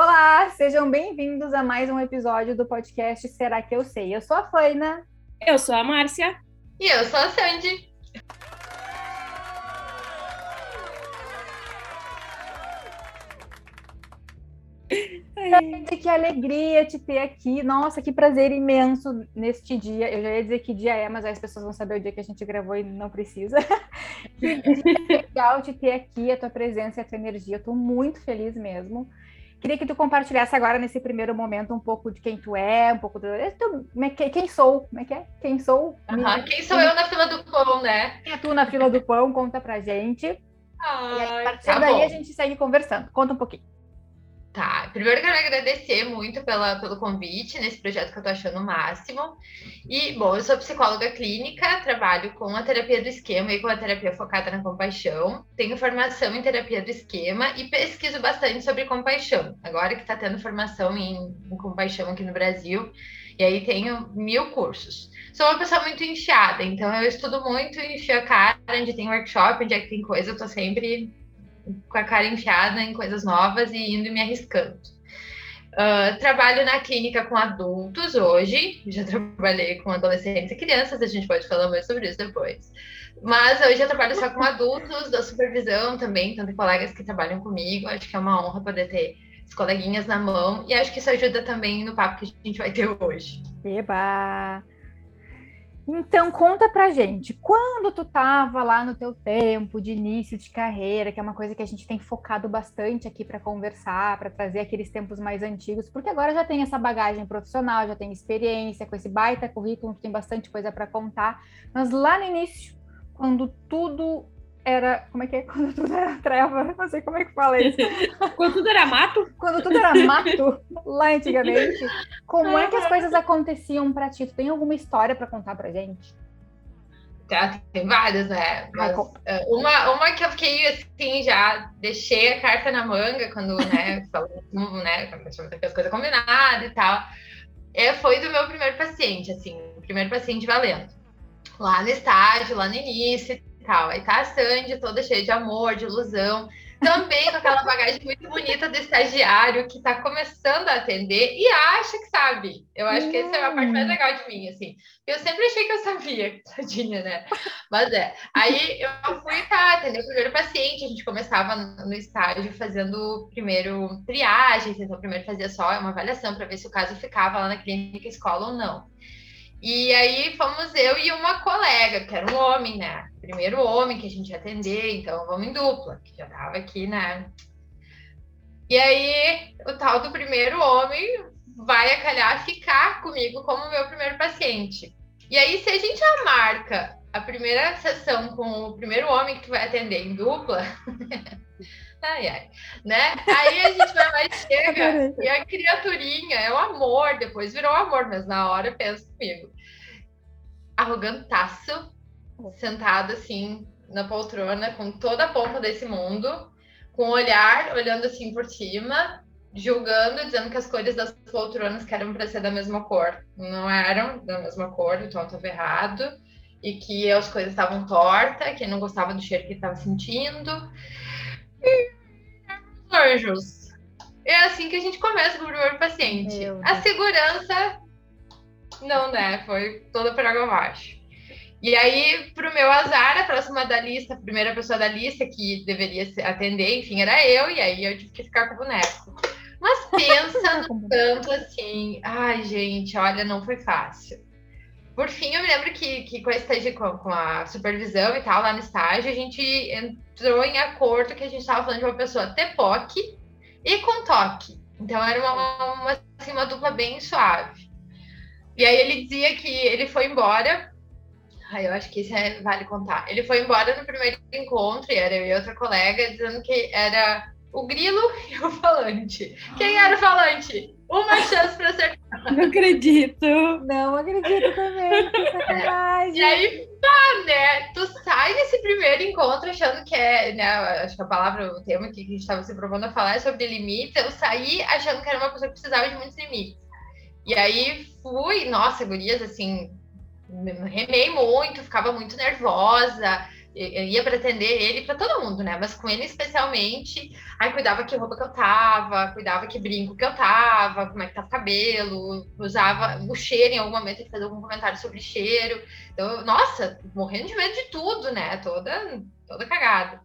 Olá, sejam bem-vindos a mais um episódio do podcast Será que eu sei? Eu sou a Faina. Eu sou a Márcia. E eu sou a Sandy. Sandy, que alegria te ter aqui. Nossa, que prazer imenso neste dia. Eu já ia dizer que dia é, mas aí as pessoas vão saber o dia que a gente gravou e não precisa. que dia legal te ter aqui, a tua presença e a tua energia. Eu tô muito feliz mesmo. Queria que tu compartilhasse agora, nesse primeiro momento, um pouco de quem tu é, um pouco do. Quem sou? Como é que é? Quem sou? Uhum. Quem sou eu na fila do pão, né? Quem é tu na fila do pão? Conta pra gente. Ai, e aí, a partir tá daí bom. a gente segue conversando. Conta um pouquinho. Tá, primeiro quero agradecer muito pela, pelo convite nesse projeto que eu tô achando o máximo. E, bom, eu sou psicóloga clínica, trabalho com a terapia do esquema e com a terapia focada na compaixão. Tenho formação em terapia do esquema e pesquiso bastante sobre compaixão. Agora que está tendo formação em, em compaixão aqui no Brasil, e aí tenho mil cursos. Sou uma pessoa muito enfiada, então eu estudo muito, enfio a cara, onde tem workshop, onde é que tem coisa, eu tô sempre com a cara enfiada em coisas novas e indo me arriscando. Uh, trabalho na clínica com adultos hoje, já trabalhei com adolescentes e crianças, a gente pode falar mais sobre isso depois. Mas hoje eu trabalho só com adultos, dou supervisão também, tanto colegas que trabalham comigo, acho que é uma honra poder ter as coleguinhas na mão, e acho que isso ajuda também no papo que a gente vai ter hoje. Eba! Então, conta pra gente, quando tu tava lá no teu tempo de início de carreira, que é uma coisa que a gente tem focado bastante aqui para conversar, para trazer aqueles tempos mais antigos, porque agora já tem essa bagagem profissional, já tem experiência, com esse baita currículo, tem bastante coisa para contar, mas lá no início, quando tudo era. Como é que é? Quando tudo era treva, não sei como é que fala isso. Quando tudo era mato? Quando tudo era mato, lá antigamente. Como é que as coisas aconteciam pra ti? Tu tem alguma história pra contar pra gente? Tá, tem várias, né? Mas, uh, uma, uma que eu fiquei assim, já deixei a carta na manga quando, né, falou, né, quando as coisas combinadas e tal. É, foi do meu primeiro paciente, assim, primeiro paciente valendo. Lá no estágio, lá no início tal. Aí tá a Sandy toda cheia de amor, de ilusão, também com aquela bagagem muito bonita do estagiário que tá começando a atender e acha que sabe. Eu acho que essa é a parte mais legal de mim, assim. Eu sempre achei que eu sabia, tadinha, né? Mas é. Aí eu fui tá, atender o primeiro paciente, a gente começava no estágio fazendo primeiro triagem, então primeiro fazia só uma avaliação para ver se o caso ficava lá na clínica escola ou não. E aí fomos eu e uma colega, que era um homem, né? Primeiro homem que a gente ia atender, então vamos em dupla, que já tava aqui, né? E aí o tal do primeiro homem vai a calhar ficar comigo como meu primeiro paciente. E aí, se a gente já marca a primeira sessão com o primeiro homem que tu vai atender em dupla, ai, ai, né? Aí a gente vai lá e chega, e a criaturinha é o amor, depois virou amor, mas na hora pensa comigo. Arrogantaço, sentado assim na poltrona, com toda a pompa desse mundo, com o olhar olhando assim por cima, julgando, dizendo que as cores das poltronas que eram para ser da mesma cor não eram da mesma cor, então estava errado, e que as coisas estavam tortas, que não gostava do cheiro que estava sentindo. E anjos. É assim que a gente começa com o primeiro paciente. A segurança, não, né? Foi toda por água abaixo. E aí, pro meu azar, a próxima da lista, a primeira pessoa da lista que deveria atender, enfim, era eu, e aí eu tive que ficar com o boneco. Mas pensa no tanto assim, ai, gente, olha, não foi fácil. Por fim, eu me lembro que, que com, a estágio, com, com a supervisão e tal, lá no estágio, a gente entrou em acordo que a gente estava falando de uma pessoa TPOC e com toque. Então era uma, uma, assim, uma dupla bem suave. E aí ele dizia que ele foi embora. Ai, eu acho que isso é, vale contar. Ele foi embora no primeiro encontro, e era eu e outra colega, dizendo que era o grilo e o falante. Quem era o falante? Uma chance para acertar. Não acredito. Não acredito também. Que sacanagem. E aí, tá, né? Tu sai desse primeiro encontro achando que é, né? Acho que a palavra, o tema que a gente estava se propondo a falar é sobre limites. Eu saí achando que era uma pessoa que precisava de muitos limites. E aí fui, nossa, gurias, assim, remei muito, ficava muito nervosa. ia para atender ele para todo mundo, né? Mas com ele especialmente, aí cuidava que roupa que eu tava, cuidava que brinco que eu tava, como é que tava o cabelo, usava o cheiro em algum momento, ele fazia algum comentário sobre cheiro. Então, nossa, morrendo de medo de tudo, né? Toda, toda cagada.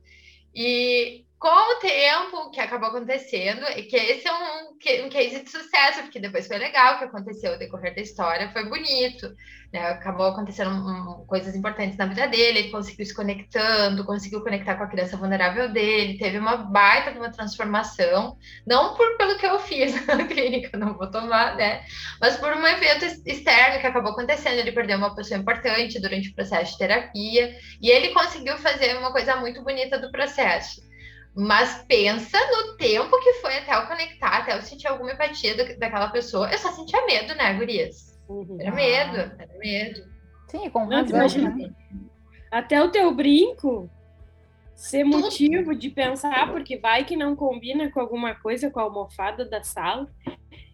E com o tempo que acabou acontecendo, e que esse é um, um case de sucesso, porque depois foi legal o que aconteceu, o decorrer da história foi bonito, né? Acabou acontecendo um, coisas importantes na vida dele, ele conseguiu se conectando, conseguiu conectar com a criança vulnerável dele, teve uma baita uma transformação, não por pelo que eu fiz na clínica, não vou tomar, né? Mas por um evento externo que acabou acontecendo, ele perdeu uma pessoa importante durante o processo de terapia, e ele conseguiu fazer uma coisa muito bonita do processo mas pensa no tempo que foi até eu conectar, até eu sentir alguma empatia do, daquela pessoa. Eu só sentia medo, né, Gurias? Uhum. Era medo, era medo. Sim, com razão. Né? Até o teu brinco ser motivo de pensar, porque vai que não combina com alguma coisa com a almofada da sala.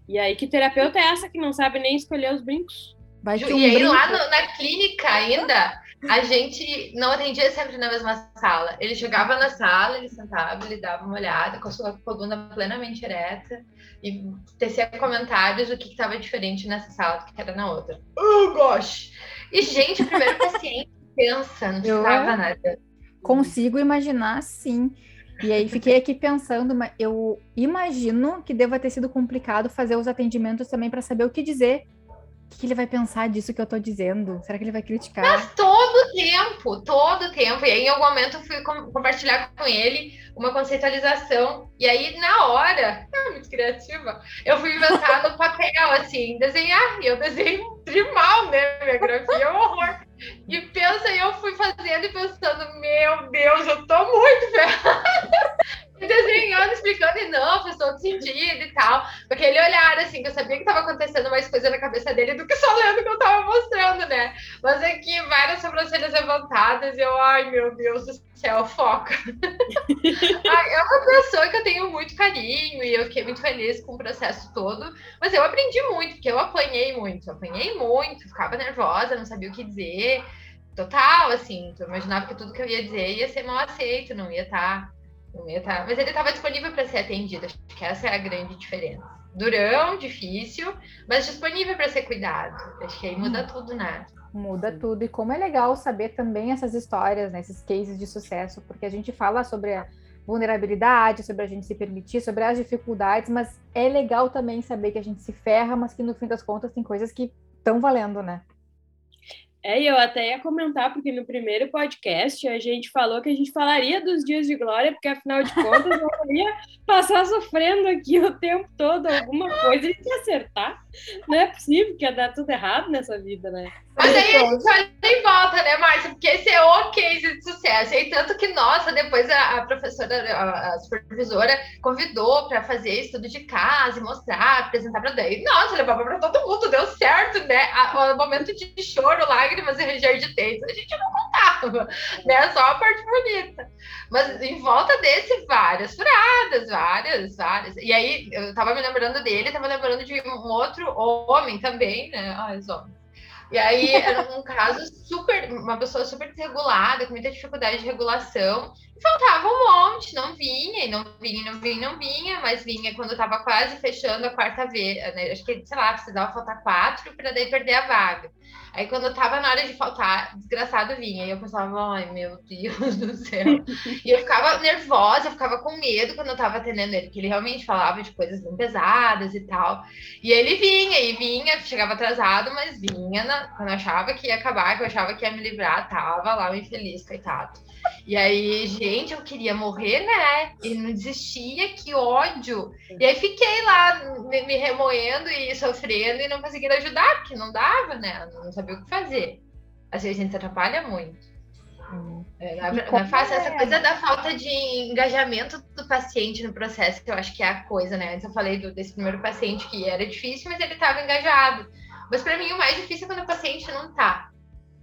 E aí, que terapeuta é essa que não sabe nem escolher os brincos? Vai e aí, brinco. lá no, na clínica ainda, a gente não atendia sempre na mesma sala. Ele chegava na sala, ele sentava, ele dava uma olhada com a sua coluna plenamente ereta e tecia comentários do que estava diferente nessa sala do que era na outra. Oh, gosh! E, gente, o primeiro paciente pensa, não precisava nada. Consigo imaginar, sim. E aí fiquei aqui pensando, mas eu imagino que deva ter sido complicado fazer os atendimentos também para saber o que dizer que ele vai pensar disso que eu tô dizendo? Será que ele vai criticar? Mas todo tempo, todo tempo. E aí, em algum momento, eu fui com compartilhar com ele uma conceitualização. E aí, na hora, é muito criativa, eu fui inventar no papel, assim, desenhar. E eu desenho de mal, né? Minha grafia é um horror. E pensa, eu fui fazendo e pensando, meu Deus, eu tô muito ferrada desenhando, explicando, e não, faz todo sentido e tal. Com aquele olhar, assim, que eu sabia que estava acontecendo mais coisa na cabeça dele do que só lendo que eu estava mostrando, né? Mas aqui, várias sobrancelhas levantadas, e eu, ai, meu Deus do céu, foca. é uma pessoa que eu tenho muito carinho, e eu fiquei muito feliz com o processo todo, mas eu aprendi muito, porque eu apanhei muito, eu apanhei muito, ficava nervosa, não sabia o que dizer. Total, assim, eu imaginava que tudo que eu ia dizer ia ser mal aceito, não ia estar tá Tá, mas ele estava disponível para ser atendido. Acho que essa é a grande diferença. Durão, difícil, mas disponível para ser cuidado. Acho que aí muda hum. tudo, né? Muda tudo. E como é legal saber também essas histórias, né, esses cases de sucesso, porque a gente fala sobre a vulnerabilidade, sobre a gente se permitir, sobre as dificuldades, mas é legal também saber que a gente se ferra, mas que no fim das contas tem coisas que estão valendo, né? É, eu até ia comentar, porque no primeiro podcast a gente falou que a gente falaria dos dias de glória, porque afinal de contas eu ia passar sofrendo aqui o tempo todo alguma coisa e acertar. Não é possível que ia dar tudo errado nessa vida, né? Mas aí a gente olha em volta, né, Márcia? Porque esse é o case de sucesso. E tanto que, nossa, depois a, a professora, a, a, supervisora, convidou para fazer estudo de casa e mostrar, apresentar para daí. Nossa, levava para todo mundo, deu certo, né? o momento de choro, lágrimas e ranger de dentes, a gente não contava, né? Só a parte bonita. Mas em volta desse, várias furadas, várias, várias. E aí, eu tava me lembrando dele, tava lembrando de um outro homem também, né? Ai, os homens e aí era um caso super, uma pessoa super desregulada, com muita dificuldade de regulação. E faltava um monte, não vinha, e não vinha, não vinha, não vinha, mas vinha quando estava quase fechando a quarta vez. Né? Acho que, sei lá, precisava faltar quatro para daí perder a vaga. Aí quando tava na hora de faltar, desgraçado vinha. E eu pensava, ai meu Deus do céu. e eu ficava nervosa, eu ficava com medo quando eu tava atendendo ele, porque ele realmente falava de coisas bem pesadas e tal. E ele vinha, e vinha, chegava atrasado, mas vinha na, quando eu achava que ia acabar, que eu achava que ia me livrar, tava lá o infeliz, coitado. E aí, gente, eu queria morrer, né? E não desistia, que ódio. E aí fiquei lá me, me remoendo e sofrendo e não conseguindo ajudar, porque não dava, né? Não sabia o que fazer. Às vezes a gente atrapalha muito. Hum. É, não, é fácil. Essa coisa da falta de engajamento do paciente no processo, que eu acho que é a coisa, né? Antes eu falei do, desse primeiro paciente que era difícil, mas ele estava engajado. Mas para mim o mais difícil é quando o paciente não está.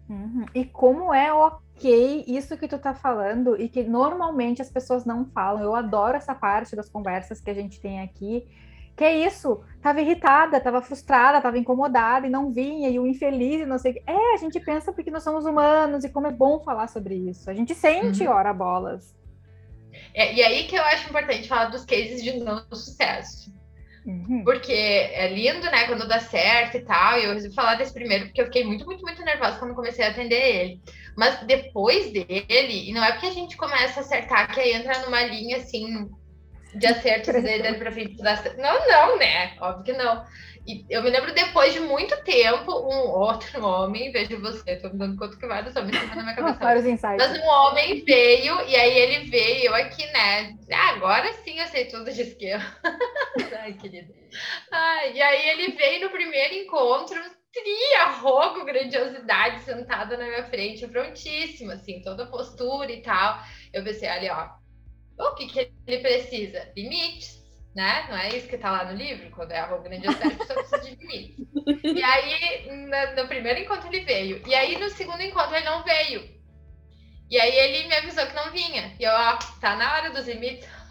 Uhum. E como é ok isso que tu tá falando e que normalmente as pessoas não falam. Eu adoro essa parte das conversas que a gente tem aqui, que é isso? Tava irritada, tava frustrada, tava incomodada e não vinha, e o infeliz e não sei o que. É, a gente pensa porque nós somos humanos e como é bom falar sobre isso. A gente sente uhum. ora bolas. É, e aí que eu acho importante falar dos cases de não sucesso. Uhum. Porque é lindo, né, quando dá certo e tal. E eu resolvi falar desse primeiro, porque eu fiquei muito, muito, muito nervosa quando comecei a atender ele. Mas depois dele, e não é porque a gente começa a acertar que aí entra numa linha assim de acertos dele pra frente. Não, não, né? Óbvio que não. E eu me lembro depois de muito tempo, um outro homem, vejo você, tô me dando conta que vários homens estão na minha cabeça. Vários insights. Mas um homem veio, e aí ele veio, eu aqui, né? Ah, agora sim eu sei tudo de esquema. Ai, querida. Ai, e aí ele veio no primeiro encontro, tria, rogo, grandiosidade, sentada na minha frente, prontíssima, assim, toda a postura e tal. Eu pensei, ali, ó, o que, que ele precisa? Limites, né? Não é isso que está lá no livro? Quando é a grandiosidade, a pessoa precisa de limites. E aí, no, no primeiro encontro ele veio. E aí, no segundo encontro, ele não veio. E aí ele me avisou que não vinha. E eu, ó, tá na hora dos limites.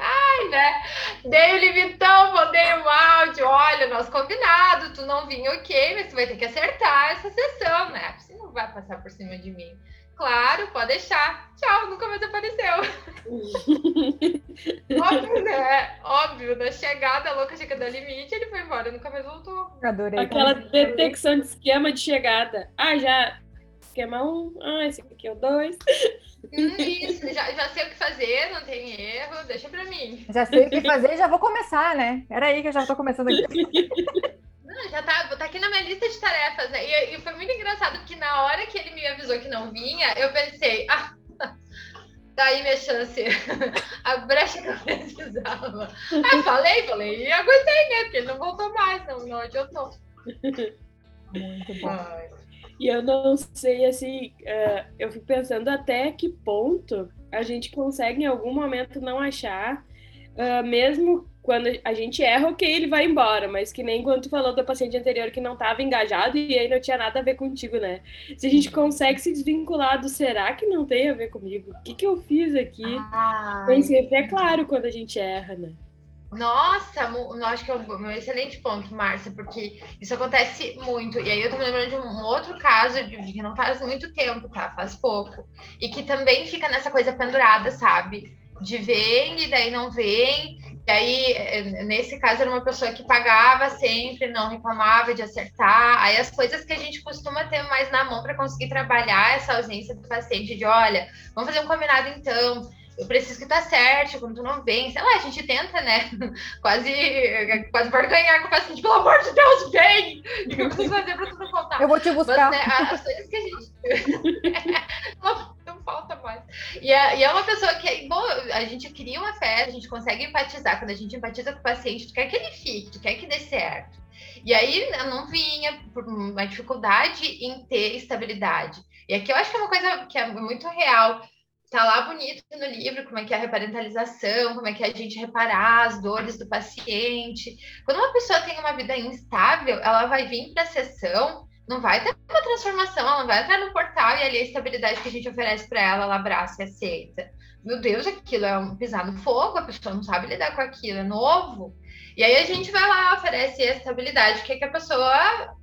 Ai, né? Dei o limitão, mandei um áudio. Olha, nosso combinado, tu não vinha, ok, mas tu vai ter que acertar essa sessão, né? Você não vai passar por cima de mim. Claro, pode deixar. Tchau, nunca mais apareceu. Óbvio, né? Óbvio, na chegada, a louca chega do limite, ele foi embora, nunca mais voltou. Adorei. Aquela detecção de esquema de chegada. Ah, já. Esquema um, ah, esse aqui é o dois. Hum, isso, já, já sei o que fazer, não tem erro, deixa pra mim. Já sei o que fazer, já vou começar, né? Era aí que eu já tô começando aqui. Não, já tá, tá aqui na minha lista de tarefas, né? E, e, foi muito engraçado porque na hora que ele me avisou que não vinha, eu pensei, ah, daí minha chance, a brecha que eu precisava. Aí falei, falei, e aguentei, né? Porque ele não voltou mais, não, não adiantou. Muito bom. Ai. E eu não sei, assim, uh, eu fico pensando até que ponto a gente consegue em algum momento não achar, uh, mesmo quando a gente erra, ok, ele vai embora, mas que nem quando tu falou do paciente anterior que não estava engajado e aí não tinha nada a ver contigo, né? Se a gente consegue se desvincular do será que não tem a ver comigo? O que, que eu fiz aqui? Ah, mas sempre é claro quando a gente erra, né? Nossa, eu acho que é um excelente ponto, Márcia, porque isso acontece muito. E aí eu tô me lembrando de um outro caso de que não faz muito tempo, tá? Faz pouco. E que também fica nessa coisa pendurada, sabe? De vem e daí não vem, e aí, eh, nesse caso, era uma pessoa que pagava sempre, não reclamava de acertar. Aí, as coisas que a gente costuma ter mais na mão para conseguir trabalhar essa ausência do paciente, de olha, vamos fazer um combinado então. Eu preciso que tu acerte quando tu não vem. Sei lá, a gente tenta, né? Quase, quase ganhar com o paciente. Pelo amor de Deus, vem! O que eu preciso fazer para tu não faltar? Eu vou te buscar. Mas, né, as coisas que a gente. falta mais. E é, e é uma pessoa que, bom, a gente cria uma fé, a gente consegue empatizar. Quando a gente empatiza com o paciente, tu quer que ele fique, tu quer que dê certo. E aí não vinha por uma dificuldade em ter estabilidade. E aqui eu acho que é uma coisa que é muito real. Tá lá bonito no livro como é que é a reparentalização, como é que é a gente reparar as dores do paciente. Quando uma pessoa tem uma vida instável, ela vai vir para a sessão não vai ter uma transformação, ela não vai entrar no portal e ali a estabilidade que a gente oferece para ela, ela abraça e aceita. Meu Deus, aquilo é um pisar no fogo, a pessoa não sabe lidar com aquilo, é novo. E aí a gente vai lá, oferece a estabilidade, que, é que a pessoa,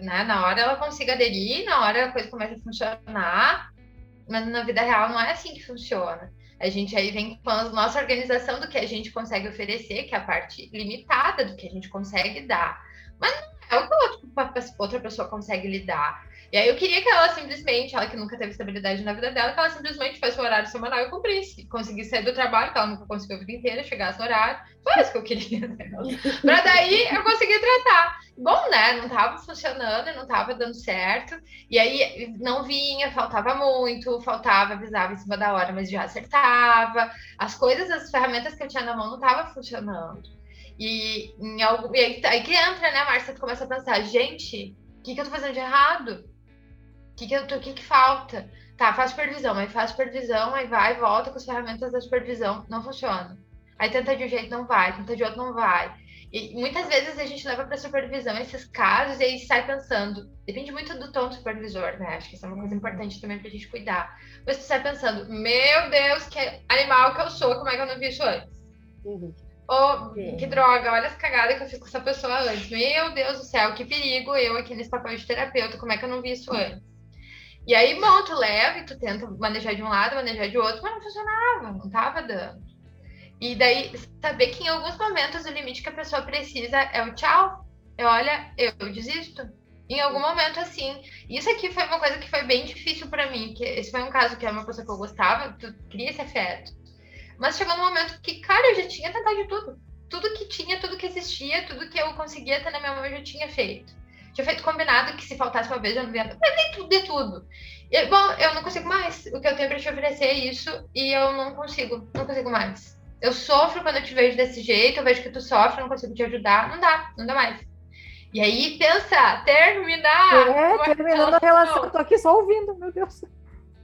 né, na hora ela consiga aderir, na hora a coisa começa a funcionar, mas na vida real não é assim que funciona. A gente aí vem com a nossa organização do que a gente consegue oferecer, que é a parte limitada do que a gente consegue dar. Mas não é o que outra pessoa consegue lidar. E aí eu queria que ela simplesmente, ela que nunca teve estabilidade na vida dela, que ela simplesmente fosse o horário semanal e cumprisse. Conseguisse sair do trabalho, que ela nunca conseguiu a vida inteira, chegasse no horário. Foi isso que eu queria. Né? pra daí eu conseguir tratar. Bom, né? Não tava funcionando, não tava dando certo. E aí não vinha, faltava muito, faltava, avisava em cima da hora, mas já acertava. As coisas, as ferramentas que eu tinha na mão não tava funcionando. E, em algo, e aí, aí que entra, né, Márcia? Tu começa a pensar, gente, o que, que eu tô fazendo de errado? O que, que, eu tô, que, que falta? Tá, faz supervisão, aí faz supervisão, aí vai, volta com as ferramentas da supervisão, não funciona. Aí tenta de um jeito, não vai, tenta de outro, não vai. E muitas vezes a gente leva para supervisão esses casos e aí sai pensando. Depende muito do tom do supervisor, né? Acho que isso é uma coisa importante também para a gente cuidar. Mas tu sai pensando, meu Deus, que animal que eu sou, como é que eu não vi isso antes? Uhum. Oh, que droga, olha as cagadas que eu fiz com essa pessoa antes. Meu Deus do céu, que perigo eu aqui nesse papel de terapeuta, como é que eu não vi isso antes? E aí, bom, tu leva e tu tenta manejar de um lado, manejar de outro, mas não funcionava, não tava dando. E daí, saber que em alguns momentos o limite que a pessoa precisa é o tchau. É olha, eu desisto. Em algum momento, assim. Isso aqui foi uma coisa que foi bem difícil para mim, que esse foi um caso que é uma pessoa que eu gostava, tu cria esse afeto. Mas chegou um momento que, cara, eu já tinha tentado de tudo. Tudo que tinha, tudo que existia, tudo que eu conseguia ter na minha mão, eu já tinha feito. Tinha feito combinado que se faltasse uma vez eu não via. Mas nem tudo de tudo. E, bom, eu não consigo mais. O que eu tenho para te oferecer é isso e eu não consigo. Não consigo mais eu sofro quando eu te vejo desse jeito, eu vejo que tu sofre, não consigo te ajudar. Não dá, não dá mais. E aí, pensa, terminar. É, terminando a relação. Tô aqui só ouvindo, meu Deus.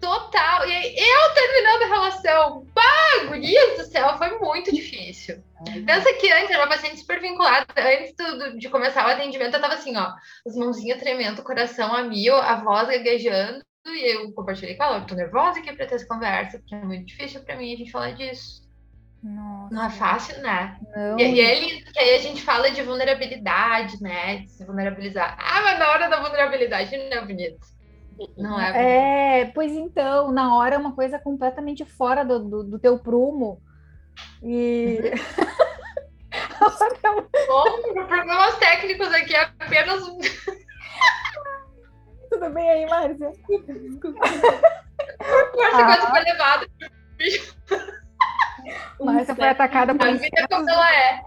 Total. E aí, eu terminando a relação. Pá, gurias do céu, foi muito difícil. Uhum. Pensa que antes era uma paciente super vinculada. Antes do, de começar o atendimento, eu tava assim, ó, as mãozinhas tremendo, o coração a mil, a voz gaguejando. E eu compartilhei com ela, eu tô nervosa aqui pra ter essa conversa, porque é muito difícil pra mim a gente falar disso. Nossa. Não é fácil, né? Não. E, e é lindo que aí a gente fala de vulnerabilidade, né? De se vulnerabilizar. Ah, mas na hora da vulnerabilidade não é bonito. Não é bonito. É, pois então, na hora é uma coisa completamente fora do, do, do teu prumo. E. Bom, problemas técnicos aqui é apenas. Tudo bem aí, Márcia? Desculpa. Ah. coisa foi levada. Márcia foi atacada por. A vida como ela é.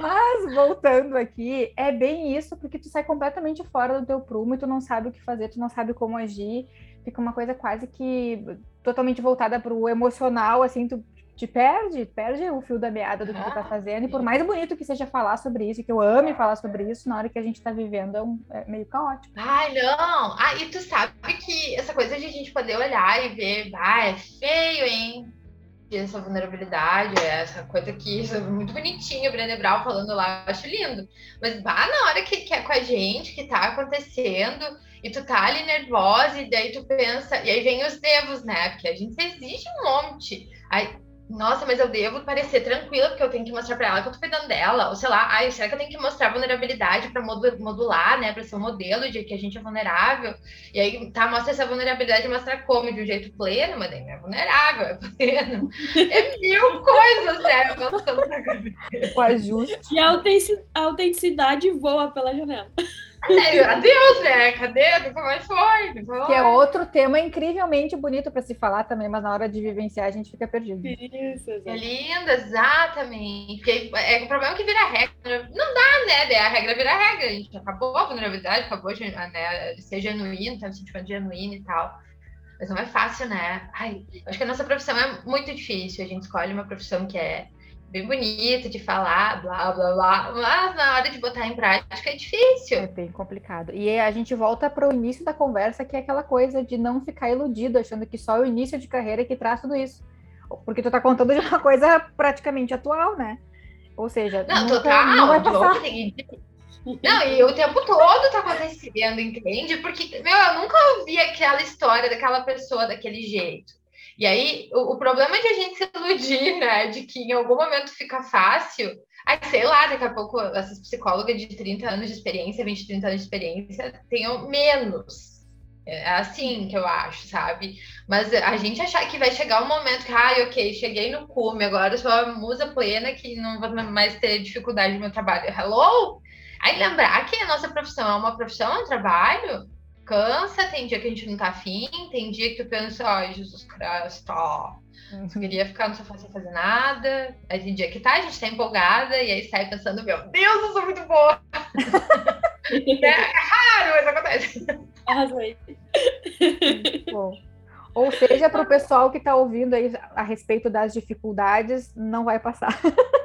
Mas voltando aqui, é bem isso, porque tu sai completamente fora do teu prumo e tu não sabe o que fazer, tu não sabe como agir, fica uma coisa quase que totalmente voltada para o emocional, assim, tu te perde, perde o fio da meada do que tu tá fazendo. E por mais bonito que seja falar sobre isso, que eu ame falar sobre isso, na hora que a gente tá vivendo é, um, é meio caótico. Ai, não! Ah, e tu sabe que essa coisa de a gente poder olhar e ver, ah, é feio, hein? Essa vulnerabilidade, essa coisa que isso é muito bonitinho, o Brené Brown falando lá, eu acho lindo. Mas bah, na hora que, que é com a gente, que tá acontecendo, e tu tá ali nervosa, e daí tu pensa, e aí vem os devos, né? Porque a gente exige um monte. Aí, nossa, mas eu devo parecer tranquila, porque eu tenho que mostrar para ela que eu tô cuidando dela. Ou sei lá, ai, será que eu tenho que mostrar vulnerabilidade para modular, né? Para ser um modelo de que a gente é vulnerável. E aí, tá, mostra essa vulnerabilidade, mostra como? De um jeito pleno, mas daí não é vulnerável, é pleno. É mil coisas, né? Passando na cabeça. O ajuste. E a autenticidade voa pela janela. É, adeus, né? Cadê? Nunca mais foi. Nunca que é outro tema incrivelmente bonito para se falar também, mas na hora de vivenciar a gente fica perdido. Isso, É lindo, exatamente. Porque é, o problema é que vira regra. Não dá, né? A regra vira regra. A gente acabou a vulnerabilidade, acabou né, de ser genuíno, ter um sentimento genuíno e tal. Mas não é fácil, né? Ai, acho que a nossa profissão é muito difícil. A gente escolhe uma profissão que é bem bonito de falar, blá, blá, blá, mas na hora de botar em prática é difícil. É bem complicado. E a gente volta para o início da conversa, que é aquela coisa de não ficar iludido, achando que só o início de carreira é que traz tudo isso. Porque tu tá contando de uma coisa praticamente atual, né? Ou seja, não, nunca, total, não vai passar. Não, e o tempo todo tá acontecendo, entende? Porque, meu, eu nunca ouvi aquela história daquela pessoa daquele jeito. E aí, o, o, problema de a gente se iludir, né? De que em algum momento fica fácil. Aí, sei lá, daqui a pouco essas psicólogas de 30 anos de experiência, 20, 30 anos de experiência, tenham menos. É assim que eu acho, sabe? Mas a gente achar que vai chegar um momento que, ai, ah, ok, cheguei no cume, agora sou a musa plena que não vou mais ter dificuldade no meu trabalho. Hello? Aí lembrar que a nossa profissão é uma profissão, é um trabalho, cansa, tem dia que a gente não tá afim, tem dia que tu pensa, ai, Jesus Cristo, ó, uhum. queria ficar no sofá sem fazer nada. Aí tem dia que tá, a gente tá empolgada, e aí sai pensando, meu Deus, eu sou muito boa! é raro, mas acontece. Arrasei. Bom. Ou seja, para o pessoal que está ouvindo aí a respeito das dificuldades, não vai passar.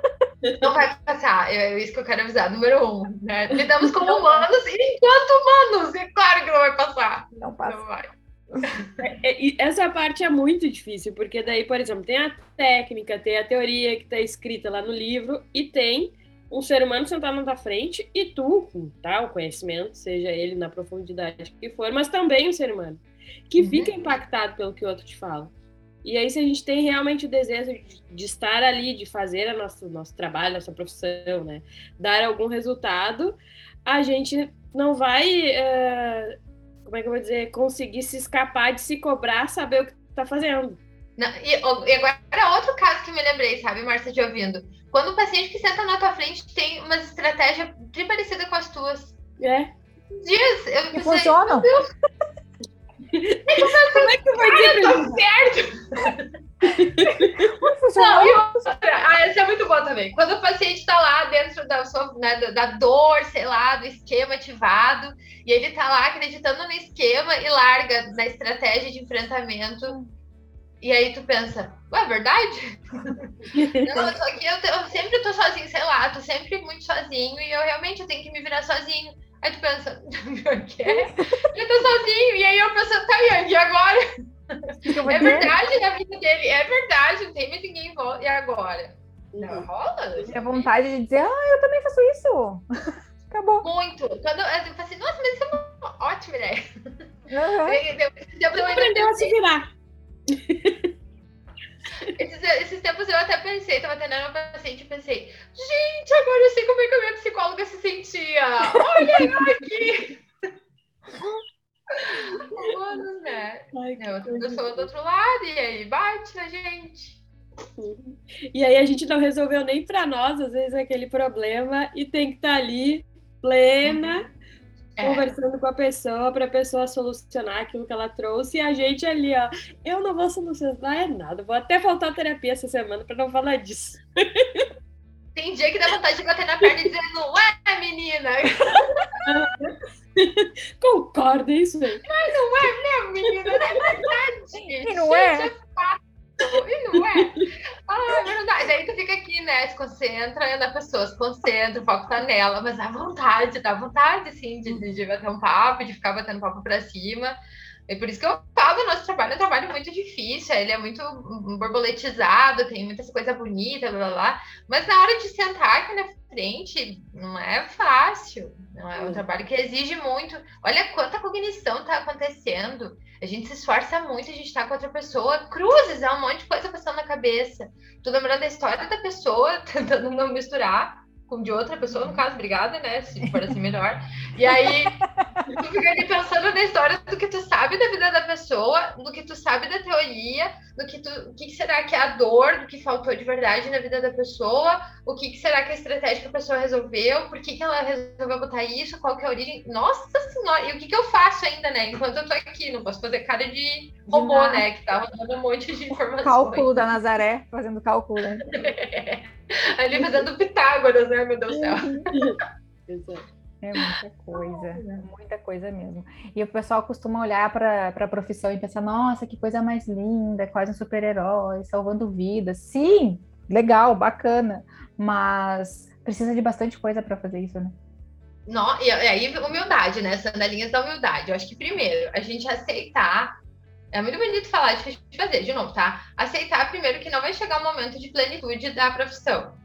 Não vai passar, é isso que eu quero avisar. Número um, né? Lidamos como humanos e enquanto humanos, e claro que não vai passar. Não passa. Não vai. É, é, essa parte é muito difícil, porque daí, por exemplo, tem a técnica, tem a teoria que está escrita lá no livro, e tem um ser humano sentado na tua frente, e tu, com tal conhecimento, seja ele na profundidade que for, mas também um ser humano, que uhum. fica impactado pelo que o outro te fala. E aí, se a gente tem realmente o desejo de, de estar ali, de fazer o nosso, nosso trabalho, nossa profissão, né? Dar algum resultado, a gente não vai, uh, como é que eu vou dizer, conseguir se escapar de se cobrar, saber o que está fazendo. Não, e, e, agora outro caso que me lembrei, sabe, Marcia, de ouvindo. Quando o paciente que senta na tua frente tem uma estratégia bem parecida com as tuas. É. Dias, eu que funcionam. Como é que eu vou dizer pra tá certo? Não, e outra, ah, essa é muito boa também. Quando o paciente está lá dentro da, sua, né, da dor, sei lá, do esquema ativado, e ele está lá acreditando no esquema e larga na estratégia de enfrentamento. E aí tu pensa, ué, é verdade? Não, só que eu, eu sempre tô sozinho, sei lá, tô sempre muito sozinho e eu realmente eu tenho que me virar sozinho. Aí tu pensa, o quê? Ele tá sozinho. E aí eu penso, tá, Yang, e agora? É verdade na vida dele, é verdade, não tem mais ninguém em volta. E agora? Não rola? A vontade de dizer, ah, eu também faço isso. Acabou. Muito. Quando eu, eu assim, nossa, mas isso é uma ótima ideia. Uhum. Aprendeu a se virar. Esses, esses, tempos eu até pensei, tava atendendo uma paciente e pensei, gente, agora eu sei como é que a minha psicóloga se sentia. Olha aqui. Humanos, né? Ai, eu, eu sou do outro lado e aí bate na gente. E aí a gente não resolveu nem para nós, às vezes, aquele problema e tem que estar tá ali plena, uhum é. conversando com a pessoa para a pessoa solucionar aquilo que ela trouxe e a gente ali, ó, eu não vou solucionar é nada, vou até faltar terapia essa semana para não falar disso. Tem dia que dá vontade de bater na perna e dizer, não é, menina? Concordo, é isso aí. Mas não é, né, menina? Não é verdade. E não é? E não é? Ah, é verdade. Daí tu fica aqui, né? Se concentra na pessoa, se concentra, o foco tá nela, mas dá vontade, dá vontade, assim, de, de bater um papo, de ficar batendo papo pra cima. É por isso que eu falo, nosso trabalho é um trabalho muito difícil, ele é muito borboletizado, tem muitas coisas bonitas, blá, blá, blá. Mas na hora de sentar aqui na frente, não é fácil. Não é um trabalho que exige muito. Olha quanta cognição está acontecendo. A gente se esforça muito, a gente está com outra pessoa. Cruzes, é um monte de coisa passando na cabeça. Tô lembrando da história da pessoa, tentando não misturar com de outra pessoa, no caso, obrigada, né? Se for assim, melhor. E aí, tu fica ali pensando na história do que tu sabe da vida da pessoa, do que tu sabe da teoria, do que tu, o que será que é a dor, do que faltou de verdade na vida da pessoa, o que será que a estratégia que a pessoa resolveu, por que, que ela resolveu botar isso, qual que é a origem. Nossa senhora, e o que, que eu faço ainda, né? Enquanto eu tô aqui, não posso fazer cara de robô, né? Que tá rodando um monte de informações. Cálculo da Nazaré, fazendo cálculo, né? Ali fazendo Pitágoras, né? Meu Deus do céu. É muita coisa, muita coisa mesmo. E o pessoal costuma olhar para a profissão e pensar: nossa, que coisa mais linda, quase um super-herói, salvando vidas. Sim, legal, bacana, mas precisa de bastante coisa para fazer isso, né? Não, e aí, humildade, né? Sandalinhas da humildade. Eu acho que primeiro, a gente aceitar é muito bonito falar, difícil de fazer, de novo, tá? Aceitar primeiro que não vai chegar o momento de plenitude da profissão.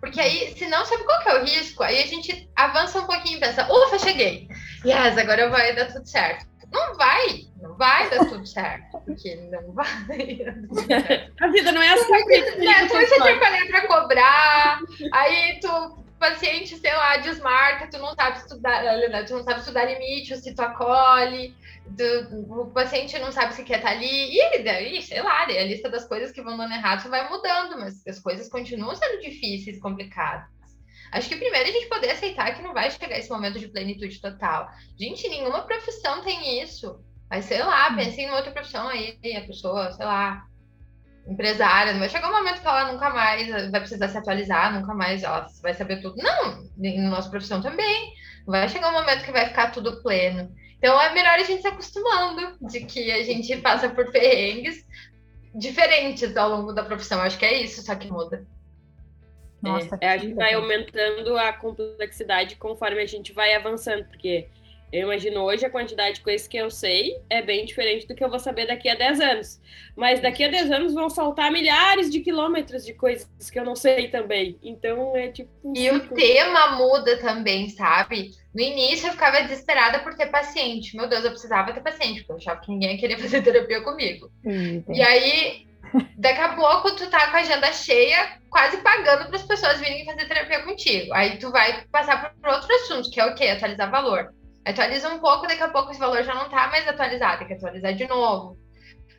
Porque aí, se não sabe qual que é o risco, aí a gente avança um pouquinho e pensa, ufa, cheguei. Yes, agora vai dar tudo certo. Não vai, não vai dar tudo certo. Porque não vai. a vida não é assim. Tu vai se atrapalhar para cobrar, aí tu paciente, sei lá, desmarca, tu não sabe estudar, tu não sabe estudar limite, se tu acolhe, do, o paciente não sabe se quer estar tá ali, e daí, sei lá, a lista das coisas que vão dando errado vai mudando, mas as coisas continuam sendo difíceis, complicadas. Acho que primeiro a gente poder aceitar que não vai chegar esse momento de plenitude total. Gente, nenhuma profissão tem isso. Mas sei lá, hum. pense em outra profissão aí, a pessoa, sei lá, empresária, não vai chegar um momento que ela nunca mais vai precisar se atualizar, nunca mais ela vai saber tudo. Não, na nossa profissão também. Vai chegar um momento que vai ficar tudo pleno. Então é melhor a gente se acostumando de que a gente passa por perrengues diferentes ao longo da profissão. Acho que é isso, só que muda. Nossa, é, a gente vai aumentando a complexidade conforme a gente vai avançando, porque eu imagino hoje a quantidade de coisas que eu sei é bem diferente do que eu vou saber daqui a 10 anos. Mas daqui a 10 anos vão faltar milhares de quilômetros de coisas que eu não sei também. Então é tipo. E o tema muda também, sabe? No início eu ficava desesperada por ter paciente. Meu Deus, eu precisava ter paciente, porque eu achava que ninguém queria fazer terapia comigo. Hum, e aí Daqui a pouco tu tá com a agenda cheia, quase pagando para as pessoas virem fazer terapia contigo. Aí tu vai passar por outro assunto, que é o quê? Atualizar valor. Atualiza um pouco, daqui a pouco esse valor já não tá mais atualizado, tem que atualizar de novo.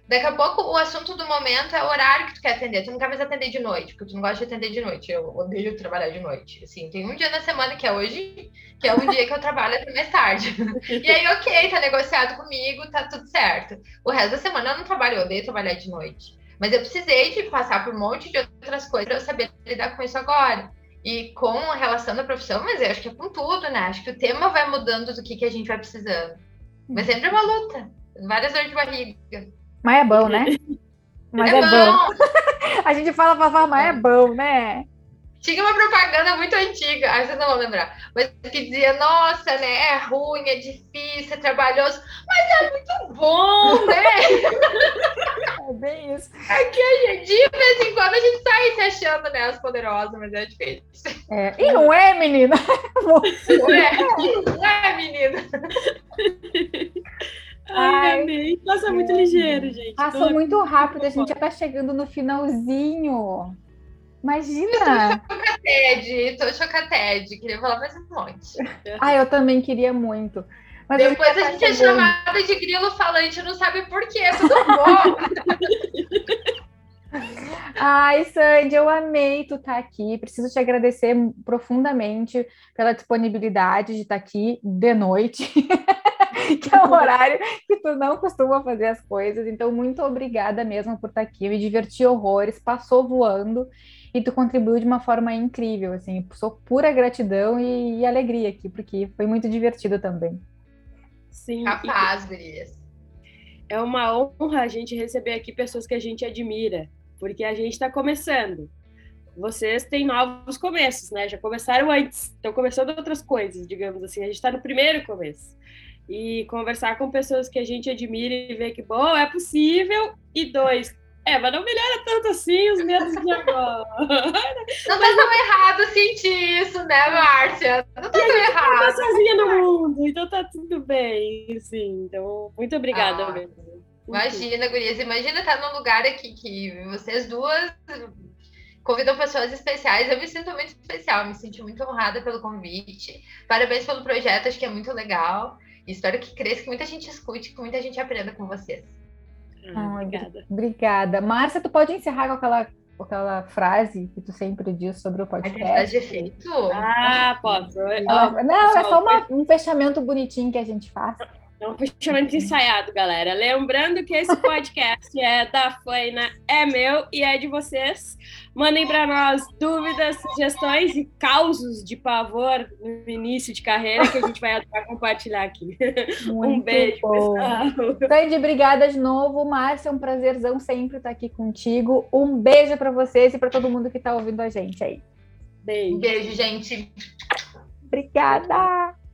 Daqui a pouco o assunto do momento é o horário que tu quer atender. Tu não quer mais atender de noite, porque tu não gosta de atender de noite. Eu odeio trabalhar de noite. Assim, tem um dia na semana que é hoje, que é um dia que eu trabalho até mais tarde. E aí, ok, tá negociado comigo, tá tudo certo. O resto da semana eu não trabalho, eu odeio trabalhar de noite. Mas eu precisei de passar por um monte de outras coisas para eu saber lidar com isso agora. E com a relação da profissão, mas eu acho que é com tudo, né? Acho que o tema vai mudando do que, que a gente vai precisando. Mas sempre é uma luta. Várias dores de barriga. Mas é bom, né? Mas é, é bom. bom. a gente fala pra falar, mas é bom, né? Tinha uma propaganda muito antiga, ah, vocês não vão lembrar, mas que dizia, nossa, né, é ruim, é difícil, é trabalhoso, mas é muito bom, né? É bem isso. Aqui a gente, de vez em quando, a gente tá aí se achando, né, as poderosas, mas é difícil. É, e não é, menina? Não é, não é, menina. Ai, amei. Passa muito é. ligeiro, gente. Passou muito rápido, a gente já tá chegando no finalzinho. Imagina! Tô chocated, tô chocated. Queria falar mais um monte. Ah, eu também queria muito. Mas Depois a gente é chamada de grilo falante, não sabe por quê, tudo bom? Ai, Sandy, eu amei tu estar tá aqui. Preciso te agradecer profundamente pela disponibilidade de estar tá aqui de noite. que é o horário que tu não costuma fazer as coisas. Então, muito obrigada mesmo por estar aqui. Eu me diverti horrores, passou voando e tu contribuiu de uma forma incrível, assim. Sou pura gratidão e, e alegria aqui, porque foi muito divertido também. Sim. Capaz, Gurias. É uma honra a gente receber aqui pessoas que a gente admira, porque a gente está começando. Vocês têm novos começos, né? Já começaram antes, estão começando outras coisas, digamos assim. A gente está no primeiro começo e conversar com pessoas que a gente admira e ver que, bom, é possível. E dois, é, mas não melhora tanto assim os medos de agora. Não tá tão errado sentir isso, né, Márcia? Não tá tão errado. Tá sozinha no mundo, então tá tudo bem, assim. Então, muito obrigada ah, mesmo. Imagina, gurias, imagina estar num lugar aqui que vocês duas convidam pessoas especiais. Eu me sinto muito especial, me senti muito honrada pelo convite. Parabéns pelo projeto, acho que é muito legal. Espero que cresça, que muita gente escute, que muita gente aprenda com vocês. Ah, obrigada. Obrigada. Márcia, tu pode encerrar com aquela, com aquela frase que tu sempre diz sobre o podcast? A de efeito? Ah, posso. não, é só uma, um fechamento bonitinho que a gente faz. É um fechamento ensaiado, galera. Lembrando que esse podcast é da Faina, é meu e é de vocês. Mandem para nós dúvidas, sugestões e causos de pavor no início de carreira que a gente vai adorar compartilhar aqui. Muito um beijo, bom. pessoal. Sandy, obrigada de novo. Márcia, é um prazerzão sempre estar aqui contigo. Um beijo para vocês e para todo mundo que está ouvindo a gente aí. Beijo. Beijo, gente. Obrigada.